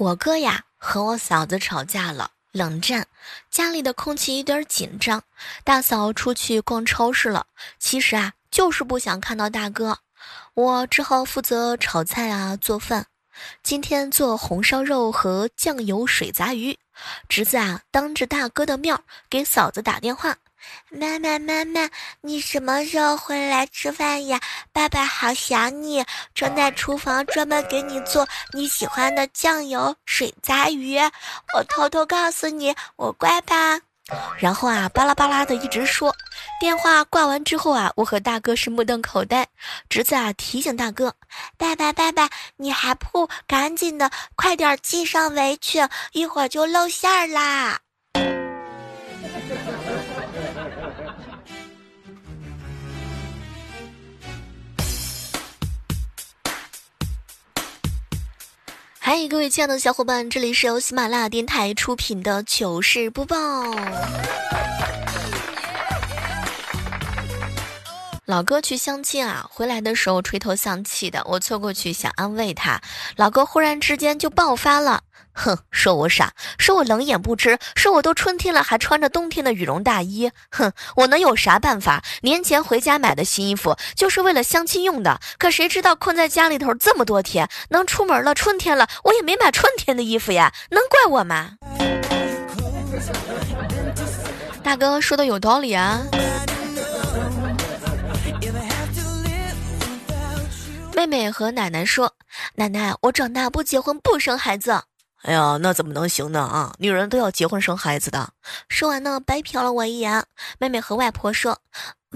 我哥呀和我嫂子吵架了，冷战，家里的空气有点紧张。大嫂出去逛超市了，其实啊就是不想看到大哥，我只好负责炒菜啊做饭。今天做红烧肉和酱油水杂鱼，侄子啊当着大哥的面给嫂子打电话。妈妈，妈妈，你什么时候回来吃饭呀？爸爸好想你，正在厨房专门给你做你喜欢的酱油水杂鱼。我偷偷告诉你，我乖吧。然后啊，巴拉巴拉的一直说。电话挂完之后啊，我和大哥是目瞪口呆。侄子啊提醒大哥：“爸爸，爸爸，你还不赶紧的，快点系上围裙，一会儿就露馅儿啦。”嗨，各位亲爱的小伙伴，这里是由喜马拉雅电台出品的糗事播报。老哥去相亲啊，回来的时候垂头丧气的，我凑过去想安慰他，老哥忽然之间就爆发了。哼，说我傻，说我冷眼不知，说我都春天了还穿着冬天的羽绒大衣。哼，我能有啥办法？年前回家买的新衣服就是为了相亲用的，可谁知道困在家里头这么多天，能出门了，春天了，我也没买春天的衣服呀，能怪我吗？大哥说的有道理啊。妹妹和奶奶说：“奶奶，我长大不结婚不生孩子。”哎呀，那怎么能行呢？啊，女人都要结婚生孩子的。说完呢，白瞟了我一眼。妹妹和外婆说：“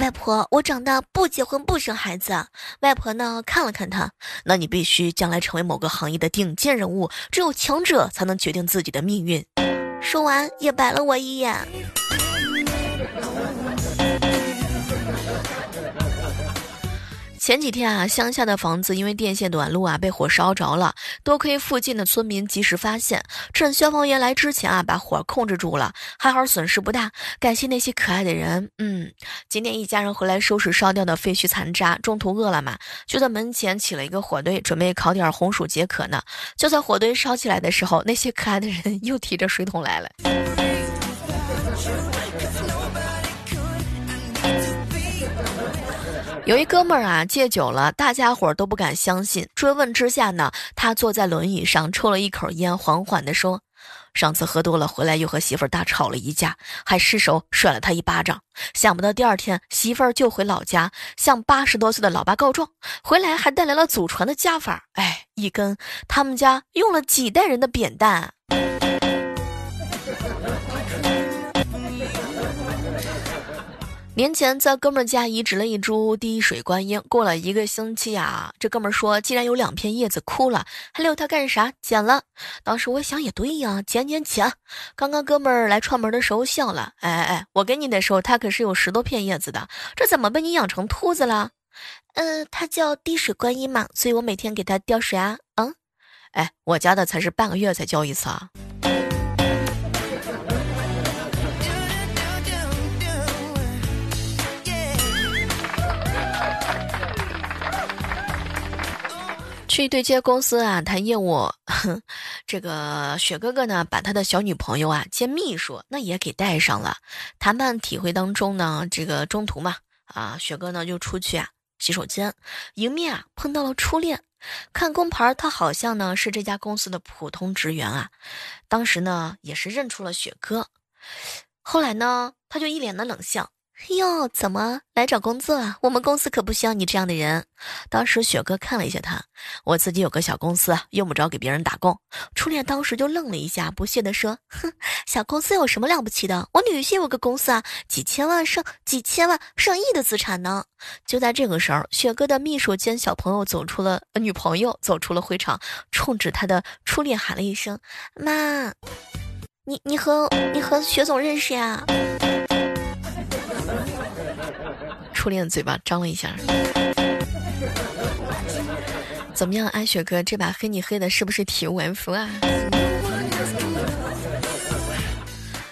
外婆，我长大不结婚不生孩子。”外婆呢，看了看她，那你必须将来成为某个行业的顶尖人物，只有强者才能决定自己的命运。说完也白了我一眼。前几天啊，乡下的房子因为电线短路啊，被火烧着了。多亏附近的村民及时发现，趁消防员来之前啊，把火控制住了，还好损失不大。感谢那些可爱的人。嗯，今天一家人回来收拾烧掉的废墟残渣，中途饿了嘛，就在门前起了一个火堆，准备烤点红薯解渴呢。就在火堆烧起来的时候，那些可爱的人又提着水桶来了。有一哥们儿啊，戒酒了，大家伙儿都不敢相信。追问之下呢，他坐在轮椅上抽了一口烟，缓缓地说：“上次喝多了回来，又和媳妇儿大吵了一架，还失手甩了他一巴掌。想不到第二天媳妇儿就回老家向八十多岁的老爸告状，回来还带来了祖传的家法，哎，一根他们家用了几代人的扁担。”年前在哥们家移植了一株滴水观音，过了一个星期啊，这哥们说既然有两片叶子枯了，还留它干啥？剪了。当时我想也对呀，剪剪剪。刚刚哥们儿来串门的时候笑了，哎哎哎，我给你的时候它可是有十多片叶子的，这怎么被你养成兔子了？嗯，它叫滴水观音嘛，所以我每天给它浇水啊。嗯，哎，我家的才是半个月才浇一次啊。去对接公司啊，谈业务。这个雪哥哥呢，把他的小女朋友啊兼秘书，那也给带上了。谈判体会当中呢，这个中途嘛，啊，雪哥呢就出去啊洗手间，迎面啊碰到了初恋。看工牌，他好像呢是这家公司的普通职员啊。当时呢也是认出了雪哥，后来呢他就一脸的冷笑。哟，怎么来找工作啊？我们公司可不需要你这样的人。当时雪哥看了一下他，我自己有个小公司，用不着给别人打工。初恋当时就愣了一下，不屑地说：“哼，小公司有什么了不起的？我女婿有个公司啊，几千万上几千万上亿的资产呢。”就在这个时候，雪哥的秘书兼小朋友走出了女朋友走出了会场，冲着他的初恋喊了一声：“妈，你你和你和雪总认识呀？”初恋嘴巴张了一下，怎么样，安雪哥，这把黑你黑的是不是体无完肤啊？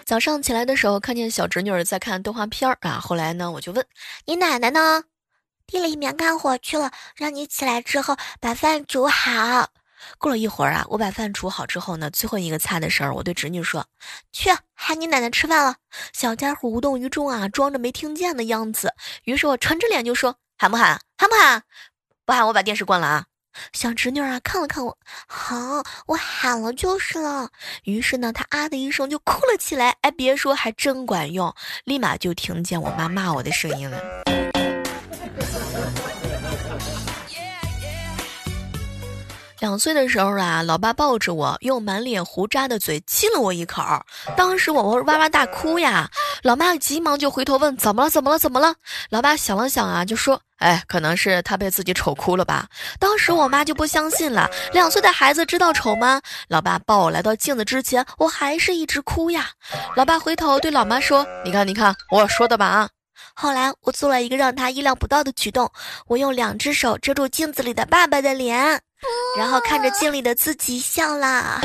早上起来的时候，看见小侄女在看动画片儿啊，后来呢，我就问你奶奶呢？地里面干活去了，让你起来之后把饭煮好。过了一会儿啊，我把饭煮好之后呢，最后一个菜的事儿，我对侄女说：“去喊你奶奶吃饭了。”小家伙无动于衷啊，装着没听见的样子。于是我沉着脸就说：“喊不喊？喊不喊？不喊我把电视关了啊！”小侄女啊看了看我，好，我喊了就是了。于是呢，她啊的一声就哭了起来。哎，别说，还真管用，立马就听见我妈骂我的声音了。两岁的时候啊，老爸抱着我，用满脸胡渣的嘴亲了我一口。当时我哇哇大哭呀，老妈急忙就回头问：“怎么了？怎么了？怎么了？”老爸想了想啊，就说：“哎，可能是他被自己丑哭了吧。”当时我妈就不相信了，两岁的孩子知道丑吗？老爸抱我来到镜子之前，我还是一直哭呀。老爸回头对老妈说：“你看，你看，我说的吧啊。”后来我做了一个让他意料不到的举动，我用两只手遮住镜子里的爸爸的脸，然后看着镜里的自己笑了。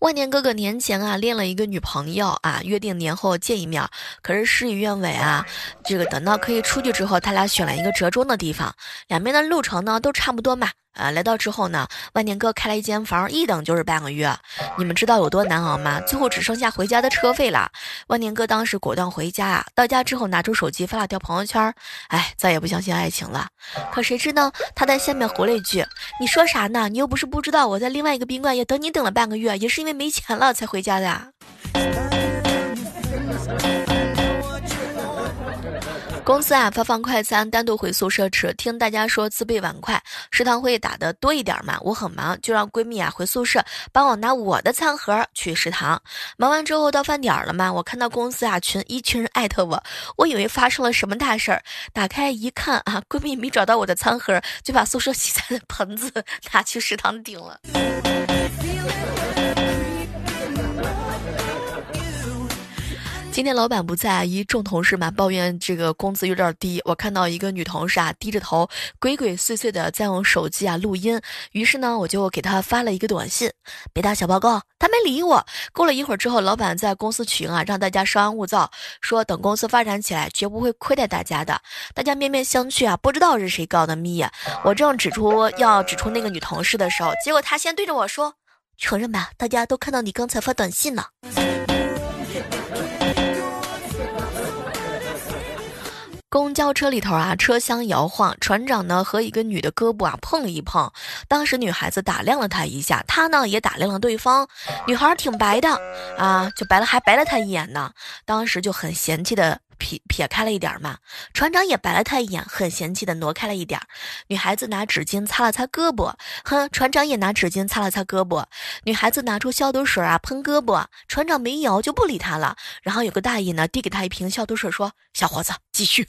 万年哥哥年前啊练了一个女朋友啊，约定年后见一面，可是事与愿违啊。这个等到可以出去之后，他俩选了一个折中的地方，两边的路程呢都差不多嘛。啊，来到之后呢，万年哥开了一间房，一等就是半个月。你们知道有多难熬吗？最后只剩下回家的车费了。万年哥当时果断回家啊，到家之后拿出手机发了条朋友圈，哎，再也不相信爱情了。可谁知道他在下面回了一句：“你说啥呢？你又不是不知道，我在另外一个宾馆也等你等了半个月，也是因为没钱了才回家的。”公司啊发放快餐，单独回宿舍吃。听大家说自备碗筷，食堂会打的多一点嘛。我很忙，就让闺蜜啊回宿舍帮我拿我的餐盒去食堂。忙完之后到饭点了嘛，我看到公司啊群一群人艾特我，我以为发生了什么大事儿。打开一看啊，闺蜜没找到我的餐盒，就把宿舍洗菜的盆子拿去食堂顶了。今天老板不在，一众同事嘛抱怨这个工资有点低。我看到一个女同事啊低着头，鬼鬼祟祟的在用手机啊录音。于是呢，我就给她发了一个短信：“别打小报告。”她没理我。过了一会儿之后，老板在公司群啊让大家稍安勿躁，说等公司发展起来，绝不会亏待大家的。大家面面相觑啊，不知道是谁告的密。我正指出要指出那个女同事的时候，结果她先对着我说：“承认吧，大家都看到你刚才发短信了。”公交车里头啊，车厢摇晃，船长呢和一个女的胳膊啊碰了一碰，当时女孩子打量了他一下，他呢也打量了对方，女孩挺白的啊，就白了还白了他一眼呢，当时就很嫌弃的。撇撇开了一点嘛，船长也白了他一眼，很嫌弃的挪开了一点。女孩子拿纸巾擦了擦胳膊，哼，船长也拿纸巾擦了擦胳膊。女孩子拿出消毒水啊喷胳膊，船长没摇就不理他了。然后有个大爷呢递给他一瓶消毒水，说：“小伙子，继续。”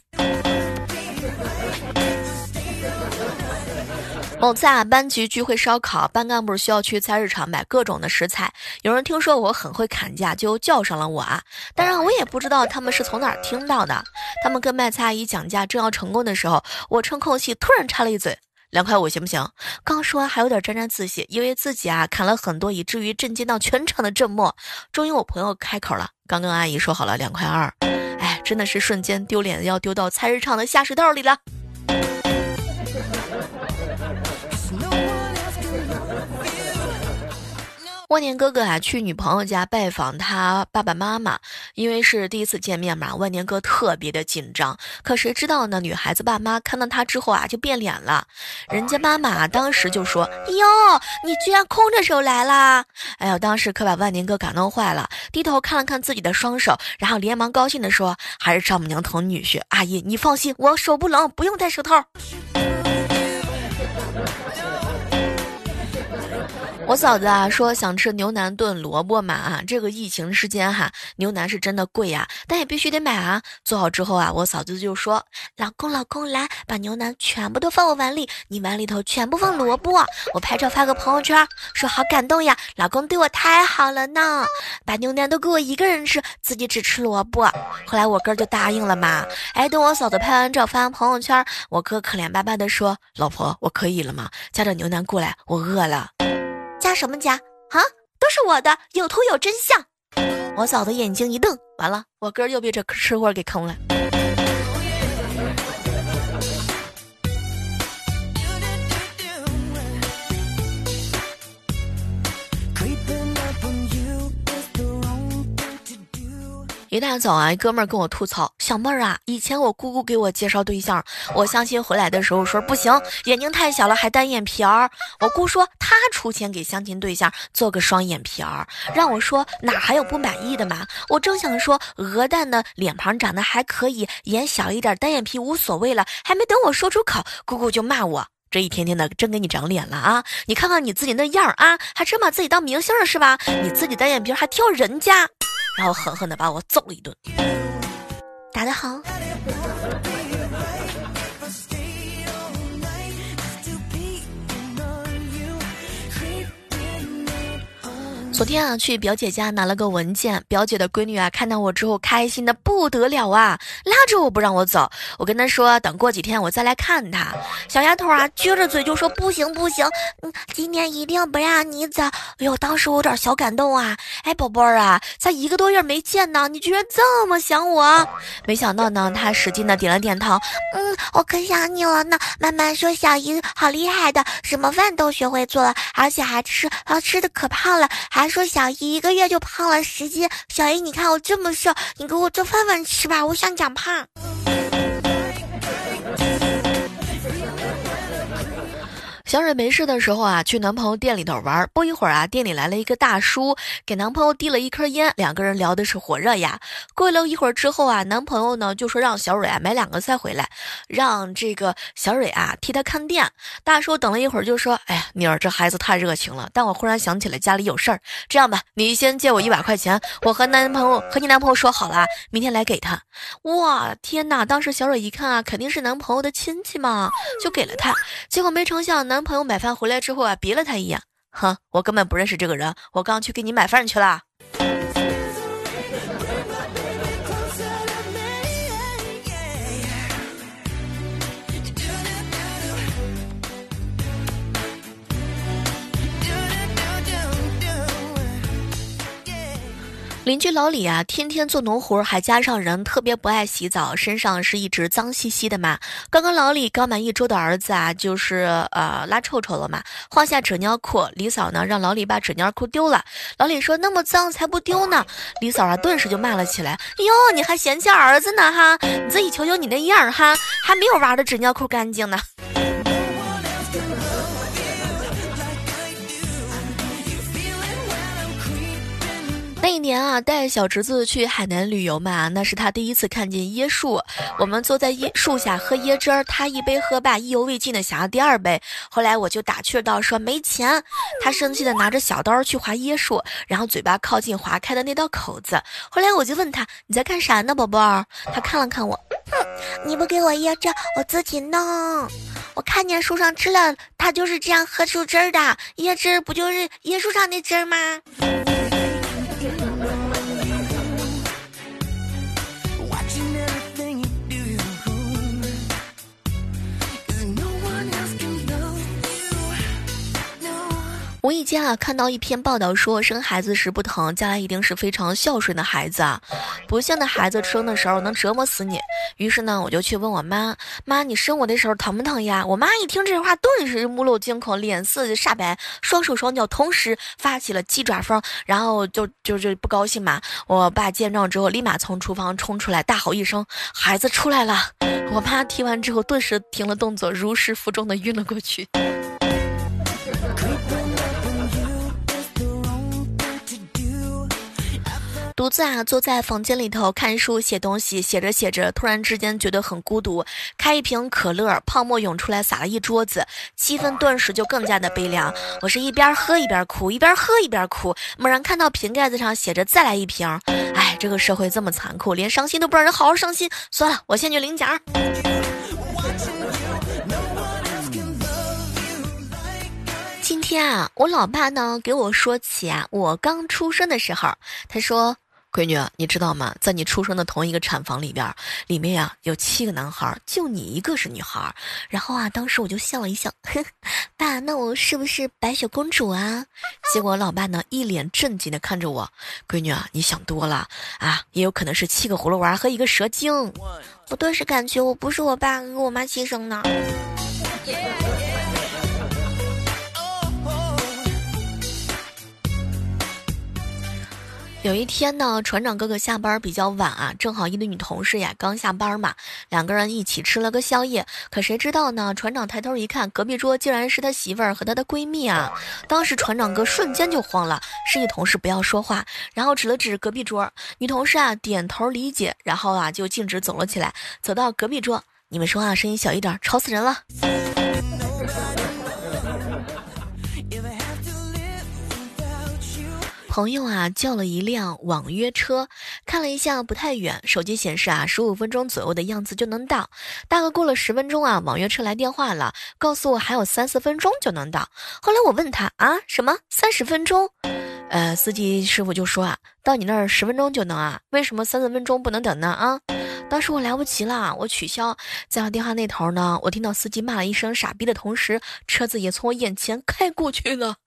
某次啊，班级聚会烧烤，班干部需要去菜市场买各种的食材。有人听说我很会砍价，就叫上了我啊。当然，我也不知道他们是从哪儿听到的。他们跟卖菜阿姨讲价，正要成功的时候，我趁空隙突然插了一嘴：“两块五行不行？”刚说完还有点沾沾自喜，以为自己啊砍了很多，以至于震惊到全场的沉默。终于，我朋友开口了：“刚跟阿姨说好了，两块二。”哎，真的是瞬间丢脸，要丢到菜市场的下水道里了。万年哥哥啊，去女朋友家拜访他爸爸妈妈，因为是第一次见面嘛，万年哥特别的紧张。可谁知道呢？女孩子爸妈看到他之后啊，就变脸了。人家妈妈当时就说：“哟，你居然空着手来啦！”哎呦，当时可把万年哥感动坏了，低头看了看自己的双手，然后连忙高兴的说：“还是丈母娘疼女婿，阿姨你放心，我手不冷，不用戴手套。”我嫂子啊说想吃牛腩炖萝卜嘛啊，这个疫情时间哈，牛腩是真的贵呀，但也必须得买啊。做好之后啊，我嫂子就说：“老公，老公，来把牛腩全部都放我碗里，你碗里头全部放萝卜，我拍照发个朋友圈，说好感动呀，老公对我太好了呢，把牛腩都给我一个人吃，自己只吃萝卜。”后来我哥就答应了嘛。哎，等我嫂子拍完照发完朋友圈，我哥可怜巴巴的说：“老婆，我可以了吗？夹着牛腩过来，我饿了。”什么家啊？都是我的，有图有真相。我嫂子眼睛一瞪，完了，我哥又被这吃货给坑了。一大早啊，一哥们儿跟我吐槽：“小妹儿啊，以前我姑姑给我介绍对象，我相亲回来的时候说不行，眼睛太小了，还单眼皮儿。我姑说她出钱给相亲对象做个双眼皮儿，让我说哪还有不满意的嘛？我正想说鹅蛋的脸庞长得还可以，眼小一点，单眼皮无所谓了，还没等我说出口，姑姑就骂我。”这一天天的真给你长脸了啊！你看看你自己那样啊，还真把自己当明星了是吧？你自己单眼皮还挑人家，然后狠狠的把我揍了一顿，打得好。昨天啊，去表姐家拿了个文件，表姐的闺女啊，看到我之后开心的不得了啊，拉着我不让我走。我跟她说，等过几天我再来看她。小丫头啊，撅着嘴就说不行不行，嗯，今天一定不让你走。哎呦，当时我有点小感动啊。哎，宝贝儿啊，才一个多月没见呢，你居然这么想我？没想到呢，她使劲的点了点头。嗯，我可想你了呢。妈妈说小姨好厉害的，什么饭都学会做了，而且还吃，啊，吃的可胖了，还。说小姨一个月就胖了十斤，小姨你看我这么瘦，你给我做饭饭吃吧，我想长胖。小蕊没事的时候啊，去男朋友店里头玩。不一会儿啊，店里来了一个大叔，给男朋友递了一颗烟，两个人聊的是火热呀。过了一会儿之后啊，男朋友呢就说让小蕊啊买两个菜回来，让这个小蕊啊替他看店。大叔等了一会儿就说：“哎呀，女儿这孩子太热情了，但我忽然想起来家里有事儿，这样吧，你先借我一百块钱，我和男朋友和你男朋友说好了，明天来给他。”哇，天哪！当时小蕊一看啊，肯定是男朋友的亲戚嘛，就给了他。结果没成想男。男朋友买饭回来之后啊，别了他一眼，哼，我根本不认识这个人，我刚去给你买饭去了。邻居老李啊，天天做农活，还加上人特别不爱洗澡，身上是一直脏兮兮的嘛。刚刚老李刚满一周的儿子啊，就是呃拉臭臭了嘛，换下纸尿裤，李嫂呢让老李把纸尿裤丢了。老李说那么脏才不丢呢。李嫂啊顿时就骂了起来：哟，你还嫌弃儿子呢哈？你自己瞅瞅你那样哈，还没有娃的纸尿裤干净呢。那年啊，带小侄子去海南旅游嘛，那是他第一次看见椰树。我们坐在椰树下喝椰汁儿，他一杯喝罢，意犹未尽的想要第二杯。后来我就打趣道说没钱，他生气的拿着小刀去划椰树，然后嘴巴靠近划开的那道口子。后来我就问他你在干啥呢，宝贝儿？他看了看我，哼，你不给我椰汁，我自己弄。我看见树上吃了，他就是这样喝出汁儿的。椰汁不就是椰树上的汁儿吗？今年无意间啊，看到一篇报道说，生孩子时不疼，将来一定是非常孝顺的孩子啊。不幸的孩子生的时候能折磨死你。于是呢，我就去问我妈：“妈，你生我的时候疼不疼呀？”我妈一听这话，顿时目露惊恐，脸色煞白，双手双脚同时发起了鸡爪风，然后就就就不高兴嘛。我爸见状之后，立马从厨房冲出来，大吼一声：“孩子出来了！”我妈听完之后，顿时停了动作，如释负重的晕了过去。独自啊坐在房间里头看书写东西，写着写着，突然之间觉得很孤独。开一瓶可乐，泡沫涌出来，洒了一桌子，气氛顿时就更加的悲凉。我是一边喝一边哭，一边喝一边哭。猛然看到瓶盖子上写着“再来一瓶”，哎，这个社会这么残酷，连伤心都不让人好好伤心。算了，我先去领奖。今天啊，我老爸呢给我说起啊，我刚出生的时候，他说。闺女，你知道吗？在你出生的同一个产房里边，里面呀有七个男孩，就你一个是女孩。然后啊，当时我就笑了一笑，爸，那我是不是白雪公主啊？结果老爸呢一脸震惊的看着我，闺女啊，你想多了啊，也有可能是七个葫芦娃和一个蛇精。我顿时感觉我不是我爸和我妈亲生的。有一天呢，船长哥哥下班比较晚啊，正好一对女同事呀刚下班嘛，两个人一起吃了个宵夜。可谁知道呢？船长抬头一看，隔壁桌竟然是他媳妇儿和他的闺蜜啊！当时船长哥瞬间就慌了，示意同事不要说话，然后指了指隔壁桌。女同事啊点头理解，然后啊就径直走了起来，走到隔壁桌，你们说话声音小一点，吵死人了。朋友啊，叫了一辆网约车，看了一下不太远，手机显示啊，十五分钟左右的样子就能到。大概过了十分钟啊，网约车来电话了，告诉我还有三四分钟就能到。后来我问他啊，什么三十分钟？呃，司机师傅就说啊，到你那儿十分钟就能啊，为什么三四分钟不能等呢？啊，当时我来不及了，我取消。在电话那头呢，我听到司机骂了一声傻逼的同时，车子也从我眼前开过去了。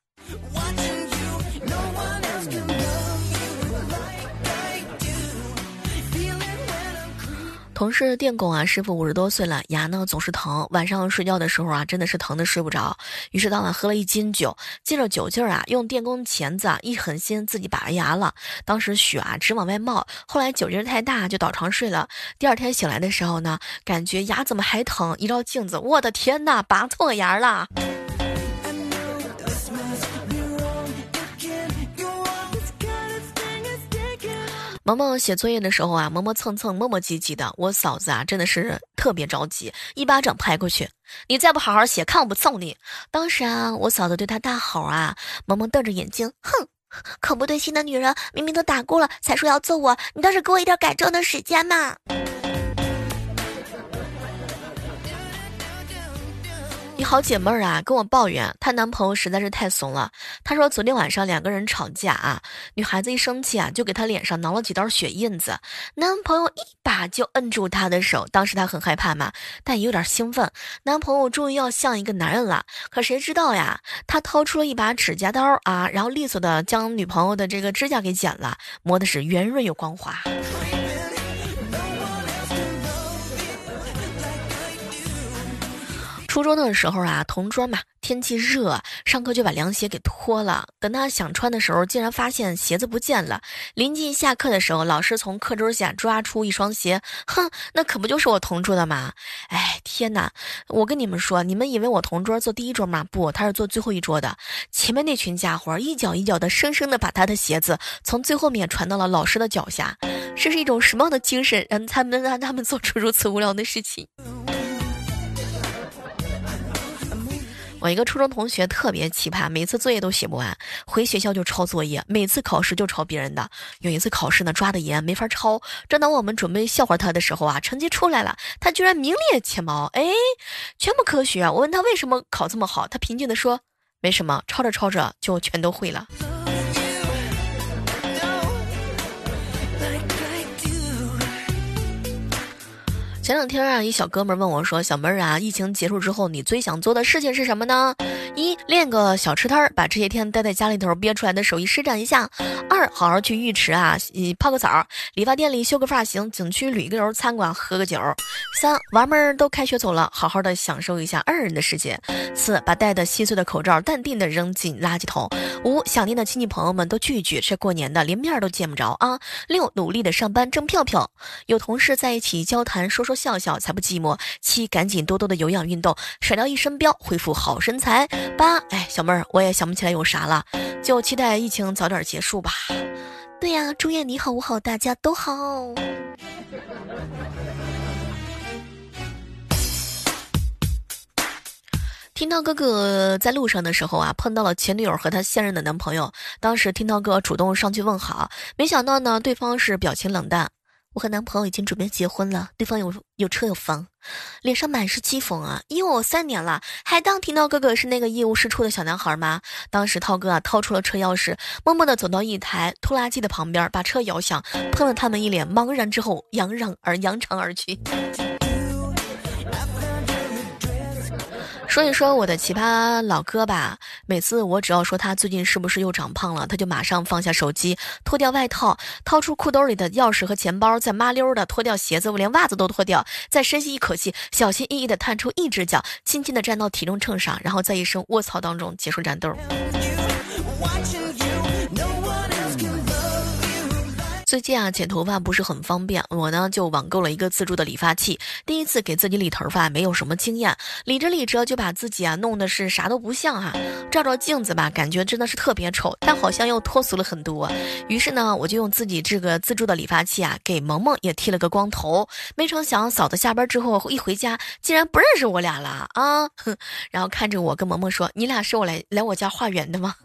同事电工啊，师傅五十多岁了，牙呢总是疼，晚上睡觉的时候啊，真的是疼的睡不着。于是当晚喝了一斤酒，借着酒劲儿啊，用电工钳子啊一狠心，自己拔牙了。当时血啊直往外冒，后来酒劲儿太大，就倒床睡了。第二天醒来的时候呢，感觉牙怎么还疼？一照镜子，我的天哪，拔错牙了！萌萌写作业的时候啊，磨磨蹭蹭，磨磨唧唧的。我嫂子啊，真的是特别着急，一巴掌拍过去。你再不好好写，看我不揍你！当时啊，我嫂子对她大吼啊，萌萌瞪着眼睛，哼，可不对心的女人，明明都打过了，才说要揍我，你倒是给我一点改正的时间嘛！一好姐妹儿啊，跟我抱怨她男朋友实在是太怂了。她说昨天晚上两个人吵架啊，女孩子一生气啊，就给她脸上挠了几道血印子。男朋友一把就摁住她的手，当时她很害怕嘛，但也有点兴奋。男朋友终于要像一个男人了，可谁知道呀，他掏出了一把指甲刀啊，然后利索的将女朋友的这个指甲给剪了，磨的是圆润又光滑。初中的时候啊，同桌嘛，天气热，上课就把凉鞋给脱了。等他想穿的时候，竟然发现鞋子不见了。临近下课的时候，老师从课桌下抓出一双鞋，哼，那可不就是我同桌的吗？哎，天哪！我跟你们说，你们以为我同桌坐第一桌吗？不，他是坐最后一桌的。前面那群家伙一脚一脚的，生生的把他的鞋子从最后面传到了老师的脚下。这是一种什么样的精神，让他们让他们做出如此无聊的事情？我一个初中同学特别奇葩，每次作业都写不完，回学校就抄作业，每次考试就抄别人的。有一次考试呢，抓的严，没法抄。正当我们准备笑话他的时候啊，成绩出来了，他居然名列前茅，哎，全部科学。我问他为什么考这么好，他平静的说，没什么，抄着抄着就全都会了。前两天啊，一小哥们问我说：“小妹儿啊，疫情结束之后，你最想做的事情是什么呢？一练个小吃摊儿，把这些天待在家里头憋出来的手艺施展一下；二好好去浴池啊，泡个澡；理发店里修个发型；景区旅个游；餐馆喝个酒；三娃们儿都开学走了，好好的享受一下二人的世界；四把戴的稀碎的口罩淡定的扔进垃圾桶；五想念的亲戚朋友们都聚一聚，这过年的连面都见不着啊；六努力的上班挣票票，有同事在一起交谈说说。说笑笑才不寂寞。七，赶紧多多的有氧运动，甩掉一身膘，恢复好身材。八，哎，小妹儿，我也想不起来有啥了，就期待疫情早点结束吧。对呀，祝愿你好，我好，大家都好。听涛哥哥在路上的时候啊，碰到了前女友和他现任的男朋友。当时听涛哥主动上去问好，没想到呢，对方是表情冷淡。我和男朋友已经准备结婚了，对方有有车有房，脸上满是讥讽啊！因为我三年了，还当听到哥哥是那个一无是处的小男孩吗？当时涛哥啊掏出了车钥匙，默默的走到一台拖拉机的旁边，把车摇响，喷了他们一脸茫然之后，扬长而扬长而去。说一说我的奇葩老哥吧。每次我只要说他最近是不是又长胖了，他就马上放下手机，脱掉外套，掏出裤兜里的钥匙和钱包，再麻溜的脱掉鞋子，我连袜子都脱掉，再深吸一口气，小心翼翼的探出一只脚，轻轻的站到体重秤上，然后在一声卧槽当中结束战斗。最近啊，剪头发不是很方便，我呢就网购了一个自助的理发器。第一次给自己理头发，没有什么经验，理着理着就把自己啊弄得是啥都不像啊。照照镜子吧，感觉真的是特别丑，但好像又脱俗了很多。于是呢，我就用自己这个自助的理发器啊，给萌萌也剃了个光头。没成想，嫂子下班之后一回家，竟然不认识我俩了啊！哼然后看着我跟萌萌说：“你俩是我来来我家化缘的吗？”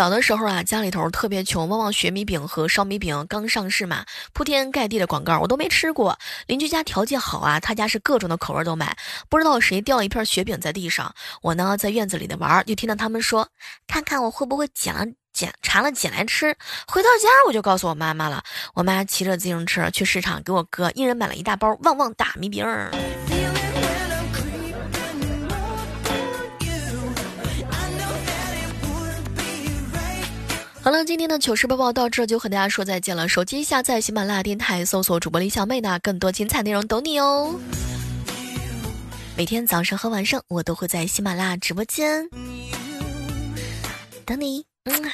小的时候啊，家里头特别穷，旺旺雪米饼和烧米饼刚上市嘛，铺天盖地的广告我都没吃过。邻居家条件好啊，他家是各种的口味都买。不知道谁掉了一片雪饼在地上，我呢在院子里的玩，就听到他们说，看看我会不会捡了捡馋了捡来吃。回到家我就告诉我妈妈了，我妈骑着自行车去市场给我哥一人买了一大包旺旺大米饼。好了，今天的糗事播报到这就和大家说再见了。手机下载喜马拉雅电台，搜索主播李小妹呢，更多精彩内容等你哦。每天早上和晚上，我都会在喜马拉雅直播间等你。嗯。